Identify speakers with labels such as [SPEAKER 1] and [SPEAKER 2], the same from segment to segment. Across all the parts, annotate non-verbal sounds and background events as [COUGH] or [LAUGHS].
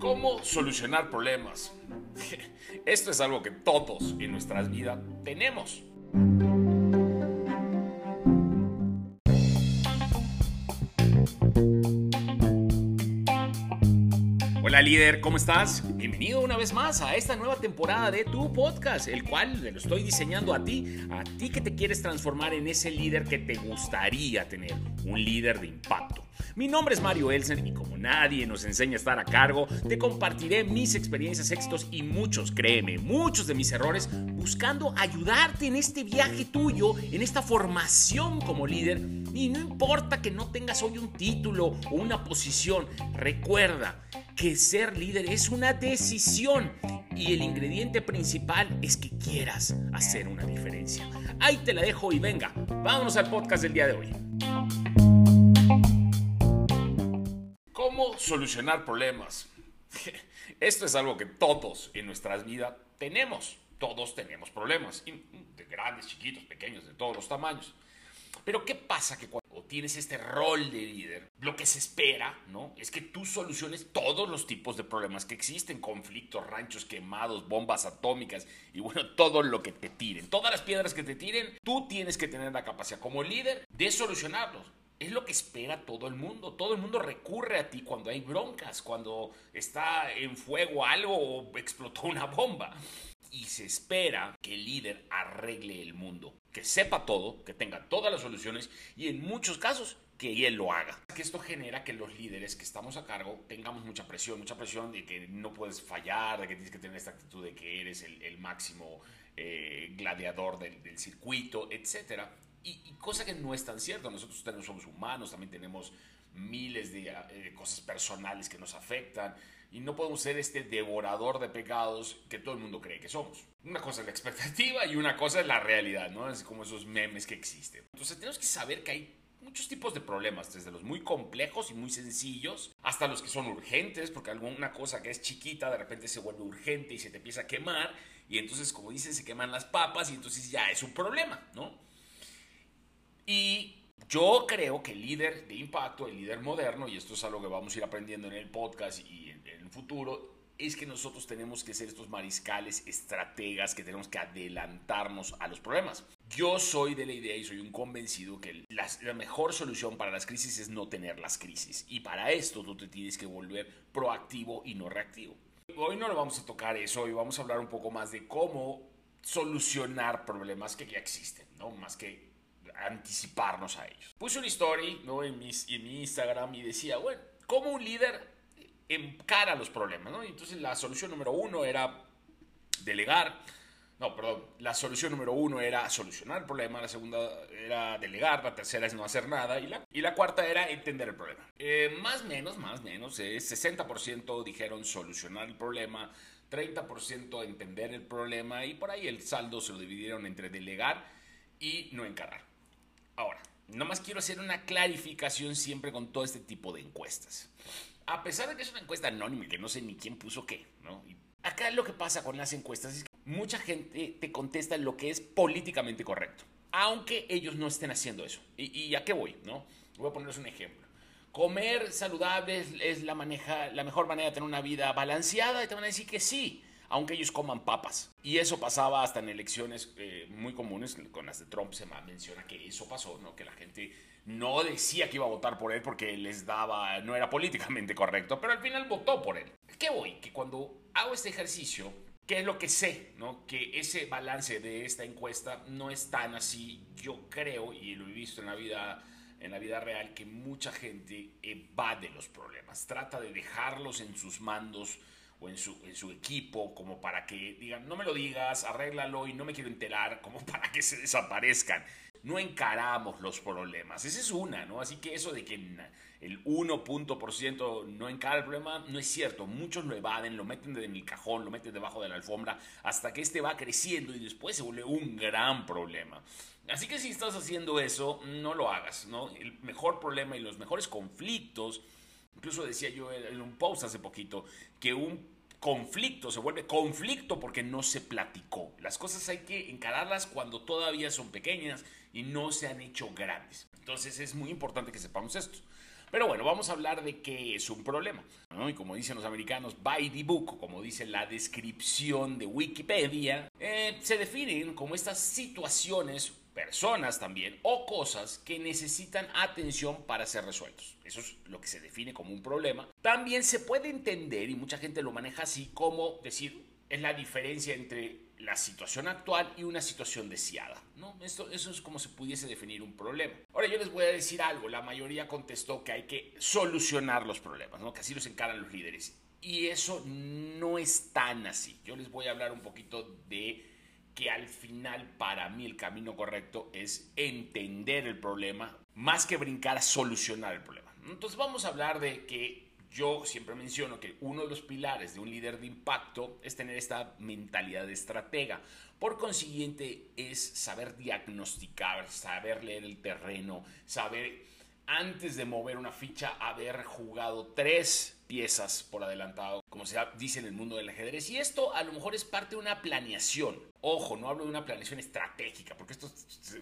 [SPEAKER 1] ¿Cómo solucionar problemas? [LAUGHS] Esto es algo que todos en nuestras vidas tenemos. Hola líder, ¿cómo estás? Bienvenido una vez más a esta nueva temporada de tu podcast, el cual lo estoy diseñando a ti, a ti que te quieres transformar en ese líder que te gustaría tener, un líder de impacto. Mi nombre es Mario Elsen y como nadie nos enseña a estar a cargo, te compartiré mis experiencias, éxitos y muchos, créeme, muchos de mis errores, buscando ayudarte en este viaje tuyo, en esta formación como líder. Y no importa que no tengas hoy un título o una posición, recuerda que ser líder es una decisión y el ingrediente principal es que quieras hacer una diferencia. Ahí te la dejo y venga, vámonos al podcast del día de hoy. Solucionar problemas? [LAUGHS] Esto es algo que todos en nuestras vidas tenemos. Todos tenemos problemas, de grandes, chiquitos, pequeños, de todos los tamaños. Pero ¿qué pasa que cuando tienes este rol de líder, lo que se espera, ¿no? Es que tú soluciones todos los tipos de problemas que existen, conflictos, ranchos quemados, bombas atómicas y bueno, todo lo que te tiren, todas las piedras que te tiren, tú tienes que tener la capacidad como líder de solucionarlos. Es lo que espera todo el mundo. Todo el mundo recurre a ti cuando hay broncas, cuando está en fuego algo o explotó una bomba. Y se espera que el líder arregle el mundo, que sepa todo, que tenga todas las soluciones y en muchos casos que él lo haga. Que esto genera que los líderes que estamos a cargo tengamos mucha presión, mucha presión de que no puedes fallar, de que tienes que tener esta actitud de que eres el, máximo eh, gladiador del, del circuito, etcétera y, cosa que no es tan cierto, nosotros tenemos, somos humanos, también tenemos miles de eh, cosas personales que nos afectan y no podemos ser este devorador de pecados que todo el mundo cree que somos. Una cosa es la expectativa y una cosa es la realidad, ¿no? Es como esos memes que existen. Entonces tenemos que saber que hay muchos tipos de problemas, desde los muy complejos y muy sencillos hasta los que son urgentes, porque alguna cosa que es chiquita de repente se vuelve urgente y se te empieza a quemar y entonces como dicen se queman las papas y entonces ya es un problema, ¿no? Y yo creo que el líder de impacto, el líder moderno, y esto es algo que vamos a ir aprendiendo en el podcast y en, el futuro, es que nosotros tenemos que ser estos mariscales, estrategas, que tenemos que adelantarnos a los problemas. Yo soy de la idea y soy un convencido que la, la, mejor solución para las crisis es no tener las crisis. Y para esto tú te tienes que volver proactivo y no reactivo. Hoy no lo vamos a tocar eso, hoy vamos a hablar un poco más de cómo solucionar problemas que ya existen, ¿no? Más que anticiparnos a ellos. Puse una story ¿no? en, mis, en mi Instagram y decía, bueno, ¿cómo un líder encara los problemas? ¿no? entonces la solución número uno era delegar. No, perdón. La solución número uno era solucionar el problema, la segunda era delegar, la tercera es no hacer nada y la, y la cuarta era entender el problema. Eh, más menos, más menos, eh, 60% dijeron solucionar el problema, 30% entender el problema y por ahí el saldo se lo dividieron entre delegar y no encarar. Ahora, nomás quiero hacer una clarificación siempre con todo este tipo de encuestas. A pesar de que es una encuesta anónima, que no sé ni quién puso qué, ¿no? acá lo que pasa con las encuestas es que mucha gente te contesta lo que es políticamente correcto, aunque ellos no estén haciendo eso. ¿Y, a qué voy, no? Voy a ponerles un ejemplo. Comer saludable es, la, maneja, la mejor manera de tener una vida balanceada y te van a decir que sí aunque ellos coman papas. Y eso pasaba hasta en elecciones eh, muy comunes, con las de Trump se menciona que eso pasó, ¿no? que la gente no decía que iba a votar por él porque les daba, no era políticamente correcto, pero al final votó por él. ¿Qué voy? Que cuando hago este ejercicio, ¿qué es lo que sé? ¿no? Que ese balance de esta encuesta no es tan así, yo creo, y lo he visto en la vida en la vida real que mucha gente evade los problemas, trata de dejarlos en sus mandos o en su, en su equipo, como para que digan, no me lo digas, arréglalo y no me quiero enterar, como [LAUGHS] para que se desaparezcan. No encaramos los problemas. Esa es una, ¿no? Así que eso de que el 1% no encara el problema no es cierto. Muchos lo evaden, lo meten en el cajón, lo meten debajo de la alfombra, hasta que este va creciendo y después se vuelve un gran problema. Así que si estás haciendo eso, no lo hagas, ¿no? El mejor problema y los mejores conflictos Incluso decía yo en un post hace poquito que un conflicto se vuelve conflicto porque no se platicó. Las cosas hay que encararlas cuando todavía son pequeñas y no se han hecho grandes. Entonces es muy importante que sepamos esto. Pero bueno, vamos a hablar de qué es un problema. Y como dicen los americanos, by the book, como dice la descripción de Wikipedia, eh, se definen como estas situaciones personas también o cosas que necesitan atención para ser resueltos. Eso es lo que se define como un problema. También se puede entender, y mucha gente lo maneja así, como decir, es la diferencia entre la situación actual y una situación deseada. ¿no? Esto, eso es como se pudiese definir un problema. Ahora yo les voy a decir algo, la mayoría contestó que hay que solucionar los problemas, ¿no? que así los encaran los líderes. Y eso no es tan así. Yo les voy a hablar un poquito de que al final para mí el camino correcto es entender el problema más que brincar a solucionar el problema. Entonces vamos a hablar de que yo siempre menciono que uno de los pilares de un líder de impacto es tener esta mentalidad de estratega. Por consiguiente, es saber diagnosticar, saber leer el terreno, saber antes de mover una ficha haber jugado tres piezas por adelantado, como se dice en el mundo del ajedrez. Y esto a lo mejor es parte de una planeación. Ojo, no hablo de una planeación estratégica, porque esto,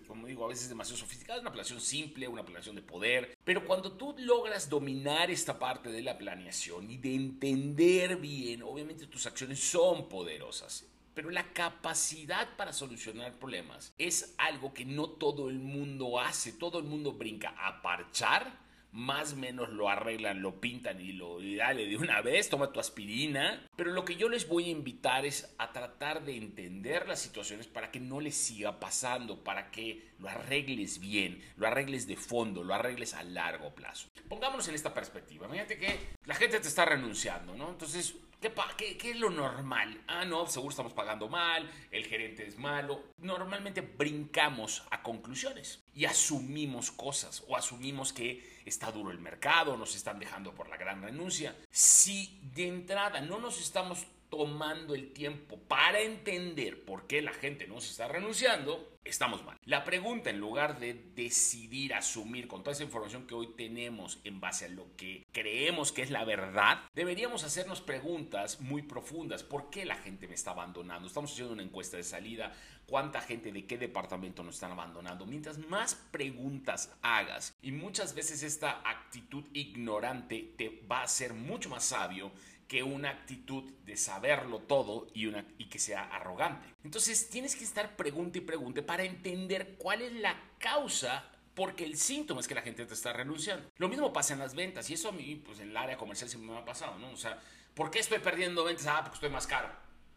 [SPEAKER 1] como digo, a veces es demasiado sofisticado. Es una planeación simple, una planeación de poder. Pero cuando tú logras dominar esta parte de la planeación y de entender bien, obviamente tus acciones son poderosas. Pero la capacidad para solucionar problemas es algo que no todo el mundo hace. Todo el mundo brinca a parchar más o menos lo arreglan, lo pintan y lo dale de una vez, toma tu aspirina. Pero lo que yo les voy a invitar es a tratar de entender las situaciones para que no les siga pasando, para que lo arregles bien, lo arregles de fondo, lo arregles a largo plazo. Pongámonos en esta perspectiva. Imagínate que la gente te está renunciando, ¿no? Entonces, ¿Qué, qué, ¿Qué, es lo normal? Ah, no, seguro estamos pagando mal, el gerente es malo. Normalmente brincamos a conclusiones y asumimos cosas o asumimos que está duro el mercado, nos están dejando por la gran renuncia. Si de entrada no nos estamos tomando el tiempo para entender por qué la gente no se está renunciando, estamos mal. La pregunta, en lugar de decidir, asumir con toda esa información que hoy tenemos en base a lo que creemos que es la verdad, deberíamos hacernos preguntas muy profundas. ¿Por qué la gente me está abandonando? Estamos haciendo una encuesta de salida. ¿Cuánta gente de qué departamento nos están abandonando? Mientras más preguntas hagas y muchas veces esta actitud ignorante te va a hacer mucho más sabio que una actitud de saberlo todo y, una, y que sea arrogante. Entonces tienes que estar pregunta y pregunte para entender cuál es la causa porque el síntoma es que la gente te está renunciando. Lo mismo pasa en las ventas y eso a mí, pues en el área comercial siempre me ha pasado, ¿no? O sea, ¿por qué estoy perdiendo ventas? Ah, porque estoy más caro.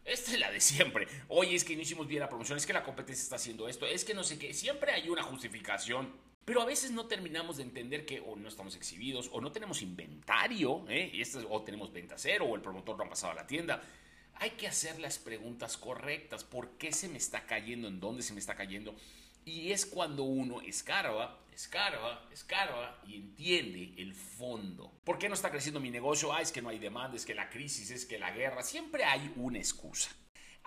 [SPEAKER 1] Esta es la de siempre. Oye, es que no hicimos bien la promoción, es que la competencia está haciendo esto, es que no sé qué. Siempre hay una justificación pero a veces no terminamos de entender que o no estamos exhibidos o no tenemos inventario, ¿eh? y esto, o tenemos venta cero o el promotor no ha pasado a la tienda. Hay que hacer las preguntas correctas. ¿Por qué se me está cayendo? ¿En dónde se me está cayendo? Y es cuando uno escarba, escarba, escarba y entiende el fondo. ¿Por qué no está creciendo mi negocio? Ah, es que no hay demanda, es que la crisis, es que la guerra. Siempre hay una excusa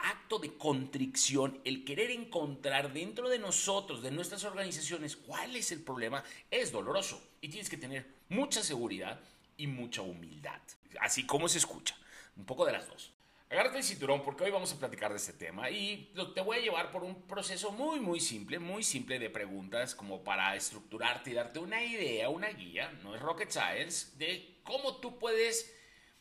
[SPEAKER 1] acto de contrición, el querer encontrar dentro de nosotros, de nuestras organizaciones, cuál es el problema, es doloroso. Y tienes que tener mucha seguridad y mucha humildad. Así como se escucha. Un poco de las dos. Agárrate el cinturón porque hoy vamos a platicar de este tema y te voy a llevar por un proceso muy muy simple, muy simple de preguntas como para estructurarte y darte una idea, una guía, no es rocket science, de cómo tú puedes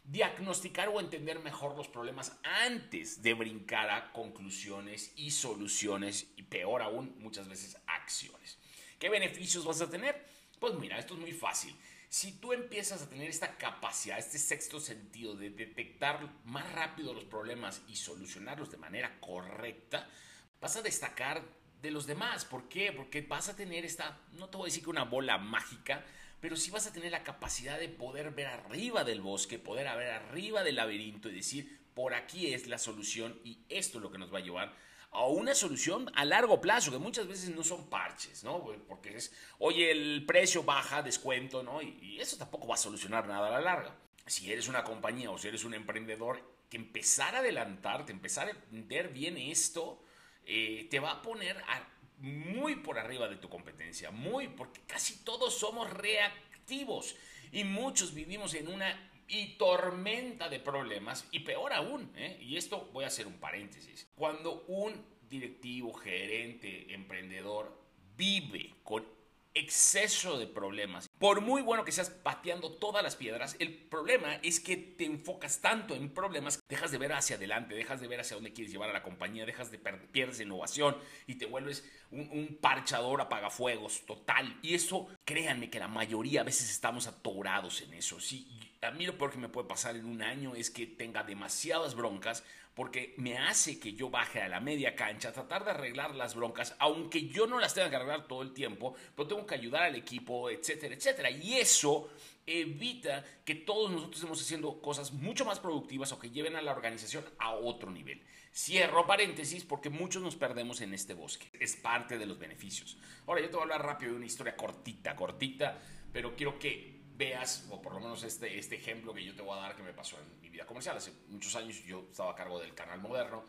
[SPEAKER 1] diagnosticar o entender mejor los problemas antes de brincar a conclusiones y soluciones y peor aún muchas veces acciones. ¿Qué beneficios vas a tener? Pues mira, esto es muy fácil. Si tú empiezas a tener esta capacidad, este sexto sentido de detectar más rápido los problemas y solucionarlos de manera correcta, vas a destacar de los demás. ¿Por qué? Porque vas a tener esta, no te voy a decir que una bola mágica, pero sí vas a tener la capacidad de poder ver arriba del bosque, poder ver arriba del laberinto y decir, por aquí es la solución y esto es lo que nos va a llevar a una solución a largo plazo, que muchas veces no son parches, ¿no? Porque es, oye, el precio baja, descuento, ¿no? Y, eso tampoco va a solucionar nada a la larga. Si eres una compañía o si eres un emprendedor, que empezar a adelantarte, empezar a entender bien esto, eh, te va a poner a muy por arriba de tu competencia, muy, porque casi todos somos reactivos y muchos vivimos en una y tormenta de problemas y peor aún, ¿eh? y esto voy a hacer un paréntesis, cuando un directivo, gerente, emprendedor vive con exceso de problemas por muy bueno que seas pateando todas las piedras, el problema es que te enfocas tanto en problemas, dejas de ver hacia adelante, dejas de ver hacia dónde quieres llevar a la compañía, dejas de pierdes innovación y te vuelves un, un parchador apagafuegos total. Y eso, créanme que la mayoría a veces estamos atorados en eso. Sí, a mí lo peor que me puede pasar en un año es que tenga demasiadas broncas porque me hace que yo baje a la media cancha, tratar de arreglar las broncas, aunque yo no las tenga que arreglar todo el tiempo, pero tengo que ayudar al equipo, etcétera, etcétera. Y eso evita que todos nosotros estemos haciendo cosas mucho más productivas o que lleven a la organización a otro nivel. Cierro paréntesis porque muchos nos perdemos en este bosque. Es parte de los beneficios. Ahora yo te voy a hablar rápido de una historia cortita, cortita, pero quiero que veas, o por lo menos este, este ejemplo que yo te voy a dar que me pasó en mi vida comercial. Hace muchos años yo estaba a cargo del canal moderno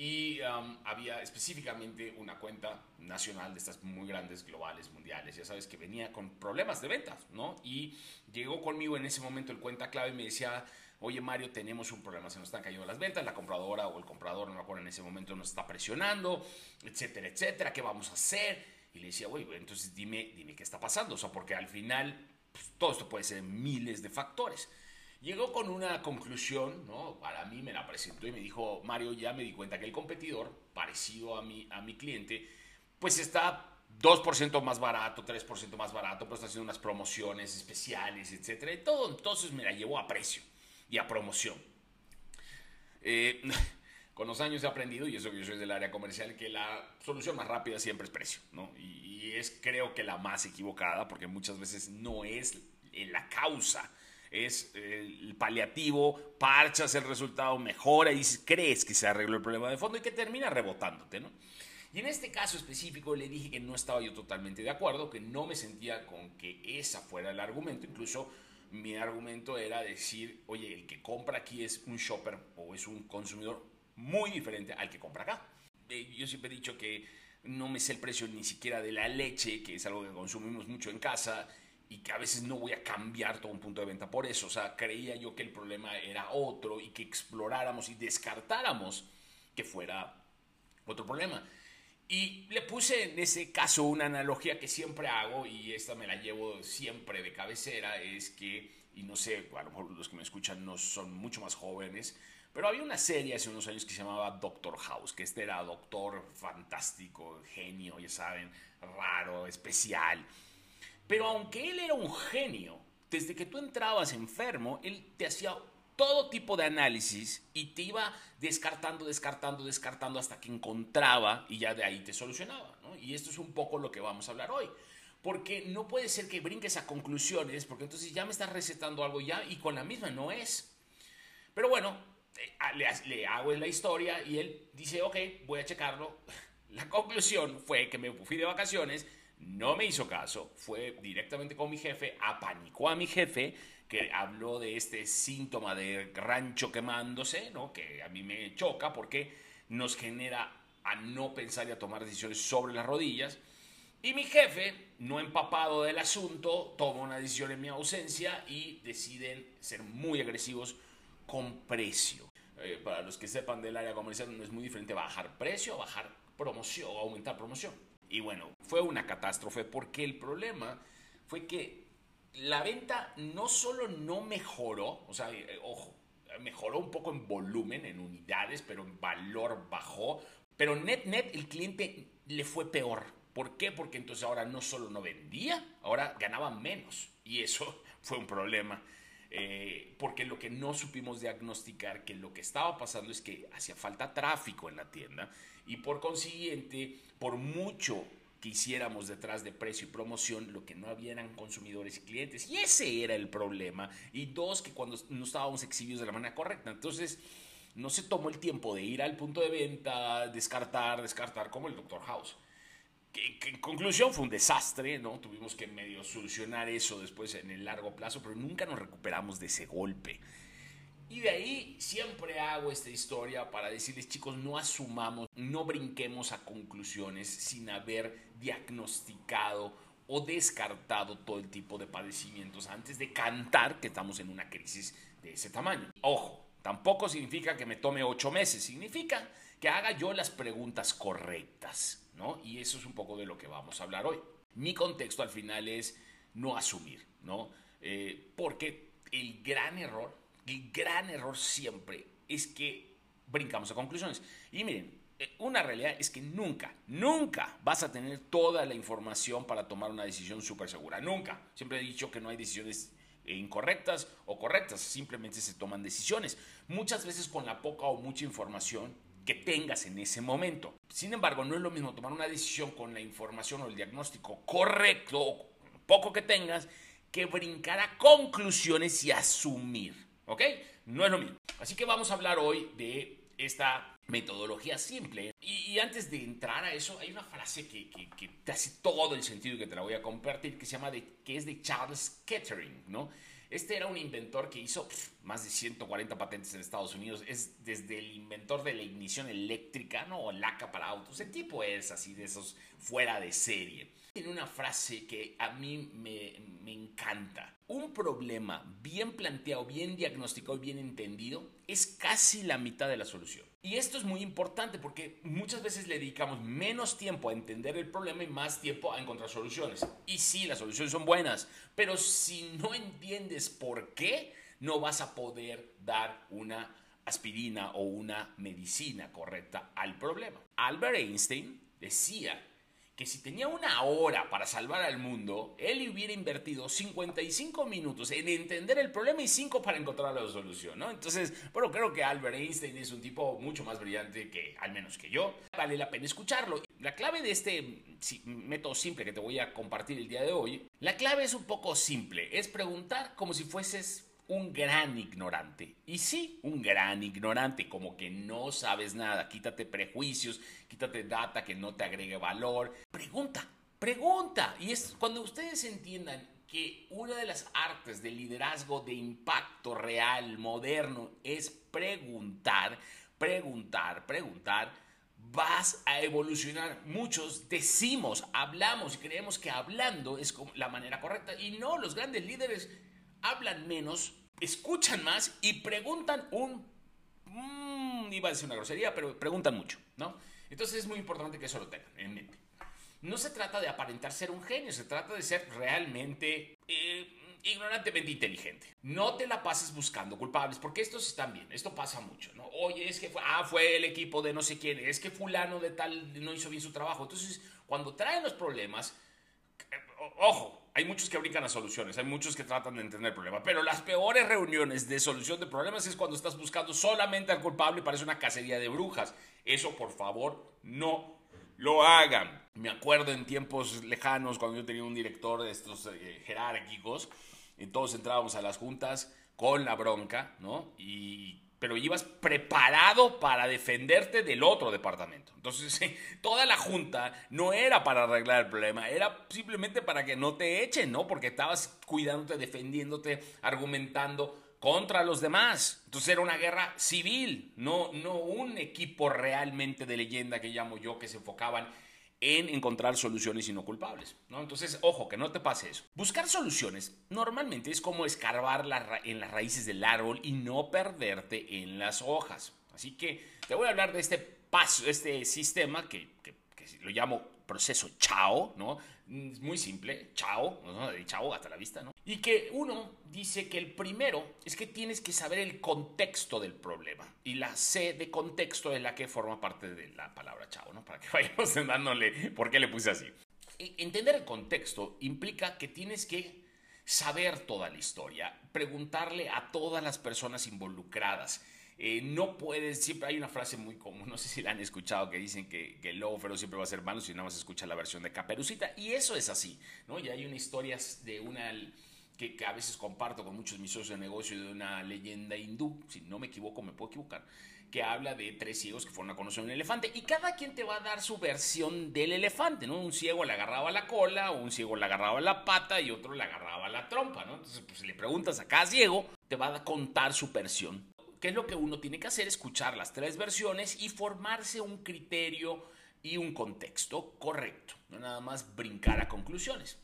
[SPEAKER 1] y um, había específicamente una cuenta nacional de estas muy grandes, globales, mundiales, ya sabes, que venía con problemas de ventas, ¿no? Y llegó conmigo en ese momento el cuenta clave y me decía, oye Mario, tenemos un problema, se nos están cayendo las ventas, la compradora o el comprador, no me acuerdo en ese momento, nos está presionando, etcétera, etcétera, ¿qué vamos a hacer? Y le decía, oye, entonces dime, dime qué está pasando, o sea, porque al final pues, todo esto puede ser miles de factores. Llegó con una conclusión, ¿no? Para mí me la presentó y me dijo, Mario, ya me di cuenta que el competidor, parecido a mi, a mi cliente, pues está 2% más barato, 3% más barato, pero está haciendo unas promociones especiales, etcétera, y todo. Entonces me la llevó a precio y a promoción. Eh, [LAUGHS] con los años he aprendido, y eso que yo soy del área comercial, que la solución más rápida siempre es precio, ¿no? Y, es creo que la más equivocada, porque muchas veces no es la causa, es el paliativo, parchas el resultado, mejora y crees que se arregló el problema de fondo y que termina rebotándote, ¿no? Y en este caso específico le dije que no estaba yo totalmente de acuerdo, que no me sentía con que esa fuera el argumento, incluso mi argumento era decir, oye, el que compra aquí es un shopper o es un consumidor muy diferente al que compra acá. Eh, yo siempre he dicho que no me sé el precio ni siquiera de la leche, que es algo que consumimos mucho en casa y que a veces no voy a cambiar todo un punto de venta por eso. O sea, creía yo que el problema era otro y que exploráramos y descartáramos que fuera otro problema. Y le puse en ese caso una analogía que siempre hago y esta me la llevo siempre de cabecera, es que, y no sé, a lo mejor los que me escuchan no son mucho más jóvenes, pero había una serie hace unos años que se llamaba Doctor House, que este era doctor fantástico, genio, ya saben, raro, especial. Pero aunque él era un genio, desde que tú entrabas enfermo, él te hacía todo tipo de análisis y te iba descartando, descartando, descartando hasta que encontraba y ya de ahí te solucionaba. Y esto es un poco lo que vamos a hablar hoy. Porque no puede ser que brinques a conclusiones, porque entonces ya me estás recetando algo ya y con la misma no es. Pero bueno, le, le hago la historia y él dice, ok, voy a checarlo. [LAUGHS] La conclusión fue que me fui de vacaciones, no me hizo caso, fue directamente con mi jefe, apanicó a mi jefe, que habló de este síntoma de rancho quemándose, ¿no? que a mí me choca porque nos genera a no pensar y a tomar decisiones sobre las rodillas. Y mi jefe, no empapado del asunto, toma una decisión en mi ausencia y deciden ser muy agresivos con precio. Eh, para los que sepan del área comercial, no es muy diferente bajar precio, bajar promoción o aumentar promoción. Y bueno, fue una catástrofe porque el problema fue que la venta no solo no mejoró, o sea, eh, ojo, mejoró un poco en volumen, en unidades, pero en valor bajó. Pero net, net, el cliente le fue peor. ¿Por qué? Porque entonces ahora no solo no vendía, ahora ganaba menos. Y eso [LAUGHS] fue un problema. Eh, porque lo que no supimos diagnosticar que lo que estaba pasando es que hacía falta tráfico en la tienda y por consiguiente, por mucho que hiciéramos detrás de precio y promoción, lo que no había eran consumidores y clientes. Y ese era el problema. Y dos, que cuando no estábamos exhibidos de la manera correcta. Entonces, no se tomó el tiempo de ir al punto de venta, descartar, descartar, como el Dr. House en conclusión fue un desastre, ¿no? Tuvimos que medio solucionar eso después en el largo plazo, pero nunca nos recuperamos de ese golpe. Y de ahí siempre hago esta historia para decirles, chicos, no asumamos, no brinquemos a conclusiones sin haber diagnosticado o descartado todo el tipo de padecimientos antes de cantar que estamos en una crisis de ese tamaño. Ojo, tampoco significa que me tome ocho meses, significa que haga yo las preguntas correctas, Y eso es un poco de lo que vamos a hablar hoy. Mi contexto al final es no asumir. ¿no? Eh, porque el gran error, el gran error siempre es que brincamos a conclusiones. Y miren, eh, una realidad es que nunca, nunca vas a tener toda la información para tomar una decisión súper segura. Nunca. Siempre he dicho que no hay decisiones incorrectas o correctas, simplemente se toman decisiones. Muchas veces con la poca o mucha información que tengas en ese momento. Sin embargo, no es lo mismo tomar una decisión con la información o el diagnóstico correcto, o poco que tengas, que brincar a conclusiones y asumir. ¿Ok? No es lo mismo. Así que vamos a hablar hoy de esta metodología simple. Y, antes de entrar a eso, hay una frase que, que, te hace todo el sentido que te la voy a compartir, que se llama de, que es de Charles Kettering, ¿no? Este era un inventor que hizo más de 140 patentes en Estados Unidos. Es desde el inventor de la ignición eléctrica, ¿no? O laca para autos. El tipo es así de esos fuera de serie. Tiene una frase que a mí me, me encanta. Un problema bien planteado, bien diagnosticado y bien entendido es casi la mitad de la solución. Y esto es muy importante porque muchas veces le dedicamos menos tiempo a entender el problema y más tiempo a encontrar soluciones. Y sí, las soluciones son buenas, pero si no entiendes por qué, no vas a poder dar una aspirina o una medicina correcta al problema. Albert Einstein decía que si tenía una hora para salvar al mundo, él hubiera invertido 55 minutos en entender el problema y 5 para encontrar la solución, ¿no? Entonces, bueno, creo que Albert Einstein es un tipo mucho más brillante que, al menos que yo. Vale la pena escucharlo. La clave de este método simple que te voy a compartir el día de hoy, la clave es un poco simple, es preguntar como si fueses un gran ignorante. Y sí, un gran ignorante, como que no sabes nada. Quítate prejuicios, quítate data que no te agregue valor. Pregunta, pregunta. Y es cuando ustedes entiendan que una de las artes del liderazgo de impacto real, moderno, es preguntar, preguntar, preguntar, vas a evolucionar. Muchos decimos, hablamos y creemos que hablando es la manera correcta. Y no, los grandes líderes hablan menos escuchan más y preguntan un... Mmm, iba a decir una grosería, pero preguntan mucho, ¿no? Entonces es muy importante que eso lo tengan en mente. No se trata de aparentar ser un genio, se trata de ser realmente eh, ignorantemente inteligente. No te la pases buscando culpables, porque estos están bien, esto pasa mucho, ¿no? Oye, es que fue, ah, fue el equipo de no sé quién, es que fulano de tal no hizo bien su trabajo. Entonces, cuando traen los problemas, eh, ojo, hay muchos que brincan a soluciones, hay muchos que tratan de entender el problema, pero las peores reuniones de solución de problemas es cuando estás buscando solamente al culpable y parece una cacería de brujas. Eso, por favor, no lo hagan. Me acuerdo en tiempos lejanos cuando yo tenía un director de estos eh, jerárquicos, y todos entrábamos a las juntas con la bronca, ¿no? Y pero ibas preparado para defenderte del otro departamento. Entonces, [LAUGHS] toda la junta no era para arreglar el problema, era simplemente para que no te echen, ¿no? Porque estabas cuidándote, defendiéndote, argumentando contra los demás. Entonces era una guerra civil, no, no un equipo realmente de leyenda que llamo yo, que se enfocaban en encontrar soluciones y no culpables. ¿no? Entonces, ojo, que no te pase eso. Buscar soluciones normalmente es como escarbar en las raíces del árbol y no perderte en las hojas. Así que te voy a hablar de este paso, este sistema que, que lo llamo proceso chao, ¿no? Muy simple, chao, ¿no? de chao hasta la vista, ¿no? Y que uno dice que el primero es que tienes que saber el contexto del problema. Y la C de contexto es la que forma parte de la palabra chao, ¿no? Para que [LAUGHS] vayamos dándole por qué le puse así. E, entender el contexto implica que tienes que saber toda la historia, preguntarle a todas las personas involucradas, eh, no puedes, siempre hay una frase muy común, no sé si la han escuchado, que dicen que, que el lobo feroz siempre va a ser malo si nada más escucha la versión de Caperucita. Y eso es así, ¿no? Y hay una historia de una que, a veces comparto con muchos mis socios de negocio de una leyenda hindú, si no me equivoco, me puedo equivocar, que habla de tres ciegos que fueron a conocer un elefante y cada quien te va a dar su versión del elefante, ¿no? Un ciego le agarraba la cola, un ciego le agarraba la pata y otro le agarraba la trompa, ¿no? Entonces, pues si le preguntas a cada ciego, te va a contar su versión ¿Qué es lo que uno tiene que hacer? Escuchar las tres versiones y formarse un criterio y un contexto correcto, no nada más brincar a conclusiones.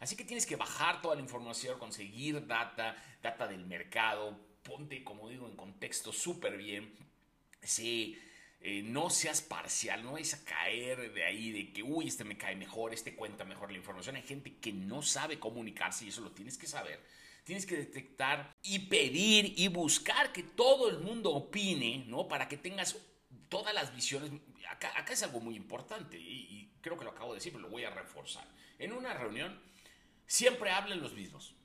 [SPEAKER 1] Así que tienes que bajar toda la información, conseguir data, data del mercado, ponte, como digo, en contexto súper bien. Sí, Eh, no seas parcial, no vayas a caer de ahí de que, uy, este me cae mejor, este cuenta mejor la información. Hay gente que no sabe comunicarse y eso lo tienes que saber. Tienes que detectar y pedir y buscar que todo el mundo opine, ¿no? Para que tengas todas las visiones. Acá, es algo muy importante y creo que lo acabo de decir, pero lo voy a reforzar. En una reunión siempre hablan los mismos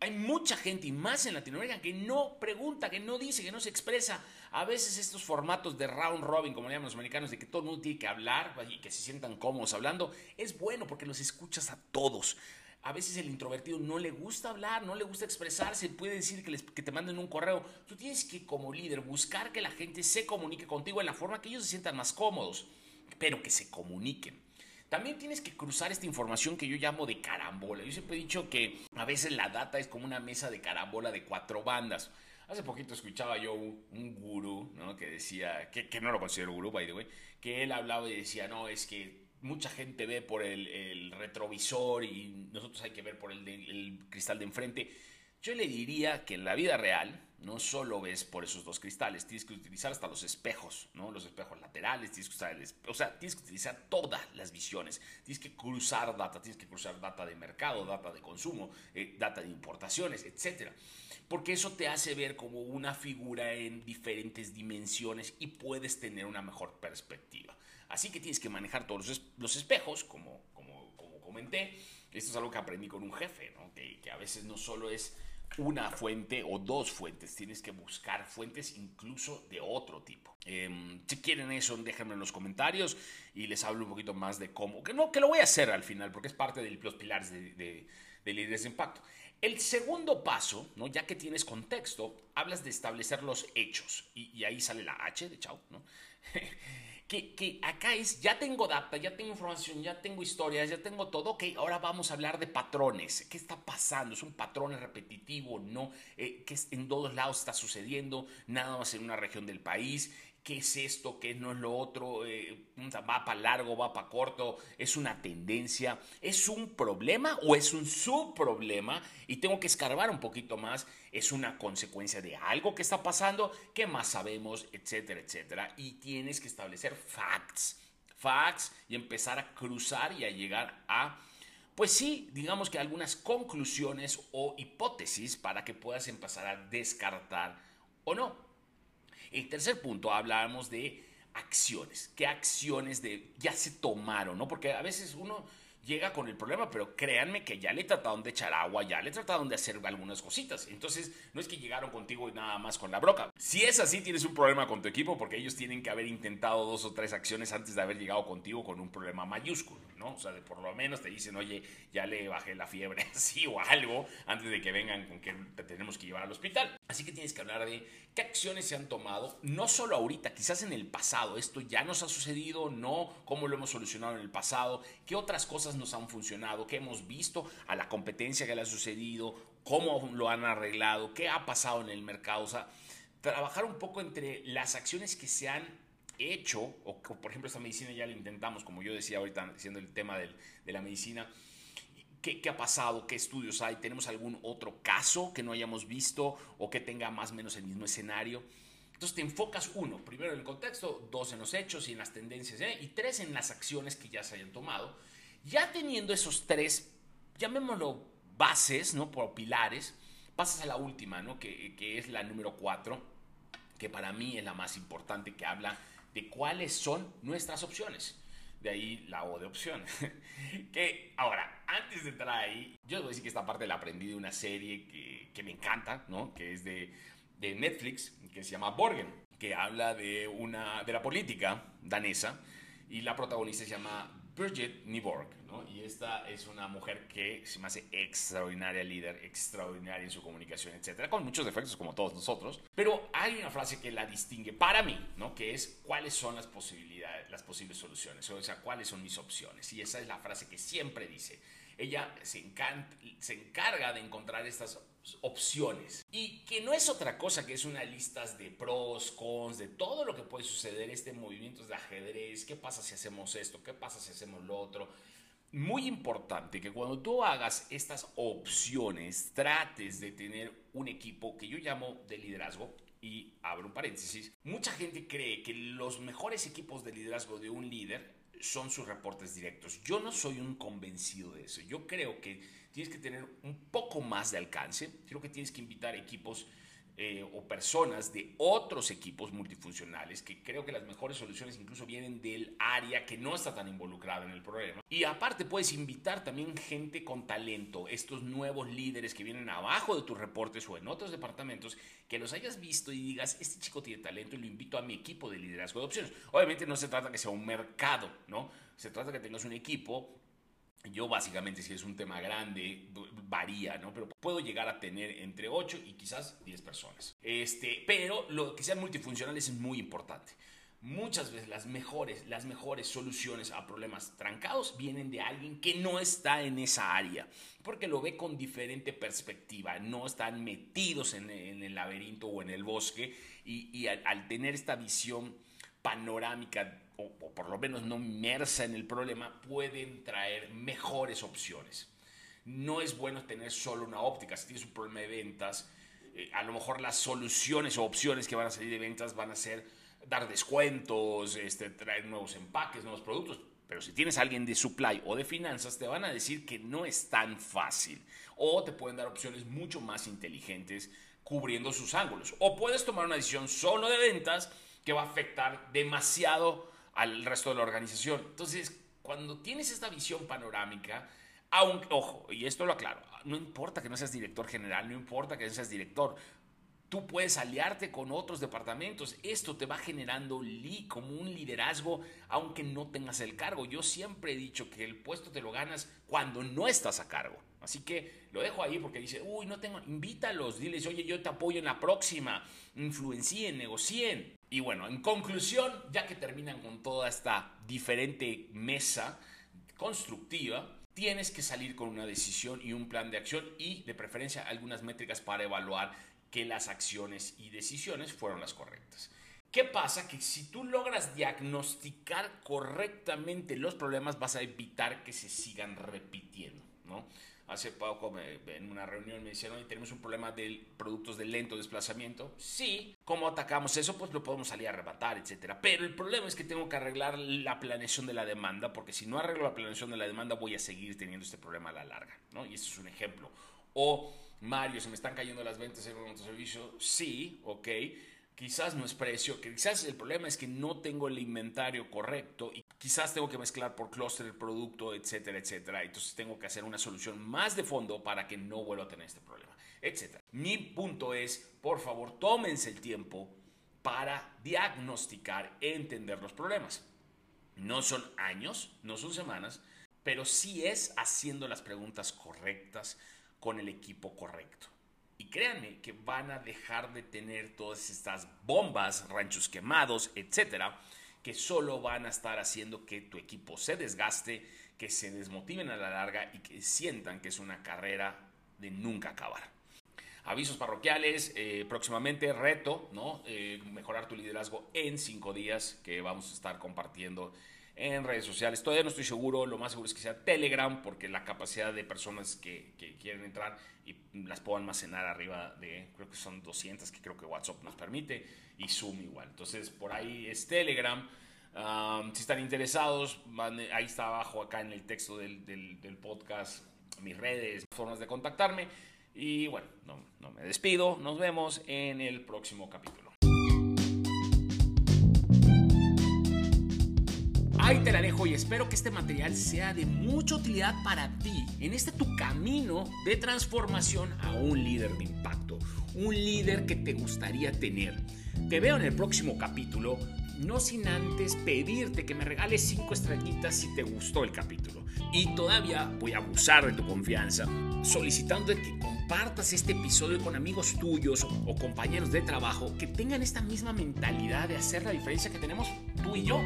[SPEAKER 1] hay mucha gente, y más en Latinoamérica, que no pregunta, que no dice, que no se expresa. A veces estos formatos de round robin, como le llaman los americanos, de que todo el mundo tiene que hablar y que se sientan cómodos hablando, es bueno porque los escuchas a todos. A veces el introvertido no le gusta hablar, no le gusta expresarse, puede decir que, que te manden un correo. Tú tienes que como líder buscar que la gente se comunique contigo en la forma que ellos se sientan más cómodos, pero que se comuniquen. También tienes que cruzar esta información que yo llamo de carambola. Yo siempre he dicho que a veces la data es como una mesa de carambola de cuatro bandas. Hace poquito escuchaba yo un, gurú, ¿no? Que decía, que, no lo considero gurú, by the way, que él hablaba y decía, no, es que mucha gente ve por el, retrovisor y nosotros hay que ver por el, el cristal de enfrente. Yo le diría que en la vida real, no solo ves por esos dos cristales, tienes que utilizar hasta los espejos, ¿no? Los espejos laterales, tienes que usar el, o sea, tienes que utilizar todas las visiones, tienes que cruzar data, tienes que cruzar data de mercado, data de consumo, eh, data de importaciones, etcétera. Porque eso te hace ver como una figura en diferentes dimensiones y puedes tener una mejor perspectiva. Así que tienes que manejar todos los, espejos, como, como, como, comenté. Esto es algo que aprendí con un jefe, que, que a veces no solo es una fuente o dos fuentes, tienes que buscar fuentes incluso de otro tipo. Em, si quieren eso, déjenme en los comentarios y les hablo un poquito más de cómo, que no, que lo voy a hacer al final porque es parte de los pilares de, de, líderes de impacto. El segundo paso, ¿no? ya que tienes contexto, hablas de establecer los hechos y, y ahí sale la H de chao, ¿no? [LAUGHS] que, acá es, ya tengo data, ya tengo información, ya tengo historias, ya tengo todo, ok, ahora vamos a hablar de patrones. ¿Qué está pasando? ¿Es un patrón repetitivo? ¿No? Eh, ¿Qué en todos lados está sucediendo? Nada más en una región del país qué es esto, qué no es lo otro, eh, va para largo, va para corto, es una tendencia, es un problema o es un subproblema y tengo que escarbar un poquito más, es una consecuencia de algo que está pasando, qué más sabemos, etcétera, etcétera. Y tienes que establecer facts, facts y empezar a cruzar y a llegar a pues sí, digamos que algunas conclusiones o hipótesis para que puedas empezar a descartar o no. El tercer punto, hablamos de acciones. ¿Qué acciones de, ya se tomaron? ¿no? Porque a veces uno llega con el problema, pero créanme que ya le trataron de echar agua, ya le trataron de hacer algunas cositas. Entonces, no es que llegaron contigo y nada más con la broca. Si es así, tienes un problema con tu equipo porque ellos tienen que haber intentado dos o tres acciones antes de haber llegado contigo con un problema mayúsculo, ¿no? O sea, de por lo menos te dicen, oye, ya le bajé la fiebre [LAUGHS] así o algo antes de que vengan con que te tenemos que llevar al hospital. Así que tienes que hablar de qué acciones se han tomado, no solo ahorita, quizás en el pasado. Esto ya nos ha sucedido, no cómo lo hemos solucionado en el pasado, qué otras cosas nos han funcionado, qué hemos visto a la competencia que le ha sucedido, cómo lo han arreglado, qué ha pasado en el mercado. O trabajar un poco entre las acciones que se han hecho, o por ejemplo esta medicina ya la intentamos, como yo decía ahorita, siendo el tema de la medicina, ¿Qué, ¿Qué, ha pasado? ¿Qué estudios hay? ¿Tenemos algún otro caso que no hayamos visto o que tenga más o menos el mismo escenario? Entonces te enfocas uno, primero en el contexto, dos en los hechos y en las tendencias, ¿eh? y tres en las acciones que ya se hayan tomado. Ya teniendo esos tres, llamémoslo bases, ¿no? Por pilares, pasas a la última, ¿no? Que, que es la número cuatro, que para mí es la más importante, que habla de cuáles son nuestras opciones. De ahí la O de opción. [LAUGHS] que ahora, antes de entrar ahí, yo voy a decir que esta parte la aprendí de una serie que, que me encanta, ¿no? Que es de, de Netflix, que se llama Borgen, que habla de, una, de la política danesa y la protagonista se llama Bridget Nyborg, ¿no? Y esta es una mujer que se me hace extraordinaria líder, extraordinaria en su comunicación, etcétera, con muchos defectos como todos nosotros. Pero hay una frase que la distingue para mí, ¿no? Que es cuáles son las posibilidades, las posibles soluciones, o sea, cuáles son mis opciones. Y esa es la frase que siempre dice. Ella se, se encarga de encontrar estas opciones. Y que no es otra cosa que es una lista de pros, cons, de todo lo que puede suceder, este movimiento de ajedrez, qué pasa si hacemos esto, qué pasa si hacemos lo otro. Muy importante que cuando tú hagas estas opciones, trates de tener un equipo que yo llamo de liderazgo y abro un paréntesis, mucha gente cree que los mejores equipos de liderazgo de un líder son sus reportes directos. Yo no soy un convencido de eso. Yo creo que tienes que tener un poco más de alcance. Creo que tienes que invitar equipos eh, o personas de otros equipos multifuncionales, que creo que las mejores soluciones incluso vienen del área que no está tan involucrada en el problema. Y aparte puedes invitar también gente con talento, estos nuevos líderes que vienen abajo de tus reportes o en otros departamentos, que los hayas visto y digas, este chico tiene talento y lo invito a mi equipo de liderazgo de opciones. Obviamente no se trata que sea un mercado, ¿no? Se trata que tengas un equipo yo básicamente, si es un tema grande, varía, ¿no? Pero puedo llegar a tener entre 8 y quizás 10 personas. Este, pero lo que sean multifuncionales es muy importante. Muchas veces las mejores, las mejores soluciones a problemas trancados vienen de alguien que no está en esa área, porque lo ve con diferente perspectiva, no están metidos en, el laberinto o en el bosque y, al tener esta visión panorámica o, por lo menos no inmersa en el problema, pueden traer mejores opciones. No es bueno tener solo una óptica. Si tienes un problema de ventas, eh, a lo mejor las soluciones o opciones que van a salir de ventas van a ser dar descuentos, este, traer nuevos empaques, nuevos productos. Pero si tienes a alguien de supply o de finanzas, te van a decir que no es tan fácil. O te pueden dar opciones mucho más inteligentes cubriendo sus ángulos. O puedes tomar una decisión solo de ventas que va a afectar demasiado al resto de la organización. Entonces, cuando tienes esta visión panorámica, aunque, ojo, y esto lo aclaro, no importa que no seas director general, no importa que no seas director, tú puedes aliarte con otros departamentos. Esto te va generando como un liderazgo, aunque no tengas el cargo. Yo siempre he dicho que el puesto te lo ganas cuando no estás a cargo. Así que lo dejo ahí porque dice, uy, no tengo, invítalos, diles, oye, yo te apoyo en la próxima, influencien, negocien. Y bueno, en conclusión, ya que terminan con toda esta diferente mesa constructiva, tienes que salir con una decisión y un plan de acción y de preferencia algunas métricas para evaluar que las acciones y decisiones fueron las correctas. ¿Qué pasa? Que si tú logras diagnosticar correctamente los problemas vas a evitar que se sigan repitiendo, ¿no? Hace poco en una reunión me dijeron, tenemos un problema de productos de lento desplazamiento. Sí, ¿cómo atacamos eso? Pues lo podemos salir a arrebatar, etc. Pero el problema es que tengo que arreglar la planeación de la demanda, porque si no arreglo la planeación de la demanda voy a seguir teniendo este problema a la larga, ¿no? Y eso es un ejemplo. O, Mario, se me están cayendo las ventas en un servicio. Sí, ok quizás no es precio, quizás el problema es que no tengo el inventario correcto y quizás tengo que mezclar por clúster el producto, etcétera, etcétera. Entonces tengo que hacer una solución más de fondo para que no vuelva a tener este problema, etcétera. Mi punto es, por favor, tómense el tiempo para diagnosticar, entender los problemas. No son años, no son semanas, pero sí es haciendo las preguntas correctas con el equipo correcto. Y créanme que van a dejar de tener todas estas bombas, ranchos quemados, etcétera, que solo van a estar haciendo que tu equipo se desgaste, que se desmotiven a la larga y que sientan que es una carrera de nunca acabar. Avisos parroquiales, eh, próximamente reto, ¿no? Eh, mejorar tu liderazgo en cinco días que vamos a estar compartiendo en redes sociales. Todavía no estoy seguro, lo más seguro es que sea Telegram, porque la capacidad de personas que, quieren entrar y las puedo almacenar arriba de, creo que son 200, que creo que WhatsApp nos permite, y Zoom igual. Entonces, por ahí es Telegram. si están interesados, ahí está abajo, acá en el texto del, del, podcast, mis redes, formas de contactarme. Y bueno, no, no me despido, nos vemos en el próximo capítulo. Ahí te la dejo y espero que este material sea de mucha utilidad para ti en este tu camino de transformación a un líder de impacto, un líder que te gustaría tener. Te veo en el próximo capítulo, no sin antes pedirte que me regales 5 estrellitas si te gustó el capítulo. Y todavía voy a abusar de tu confianza, solicitando que compartas este episodio con amigos tuyos o compañeros de trabajo que tengan esta misma mentalidad de hacer la diferencia que tenemos tú y yo.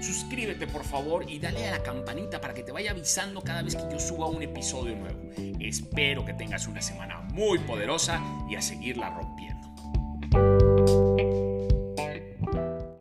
[SPEAKER 1] Suscríbete por favor y dale a la campanita para que te vaya avisando cada vez que yo suba un episodio nuevo. Espero que tengas una semana muy poderosa y a seguirla rompiendo.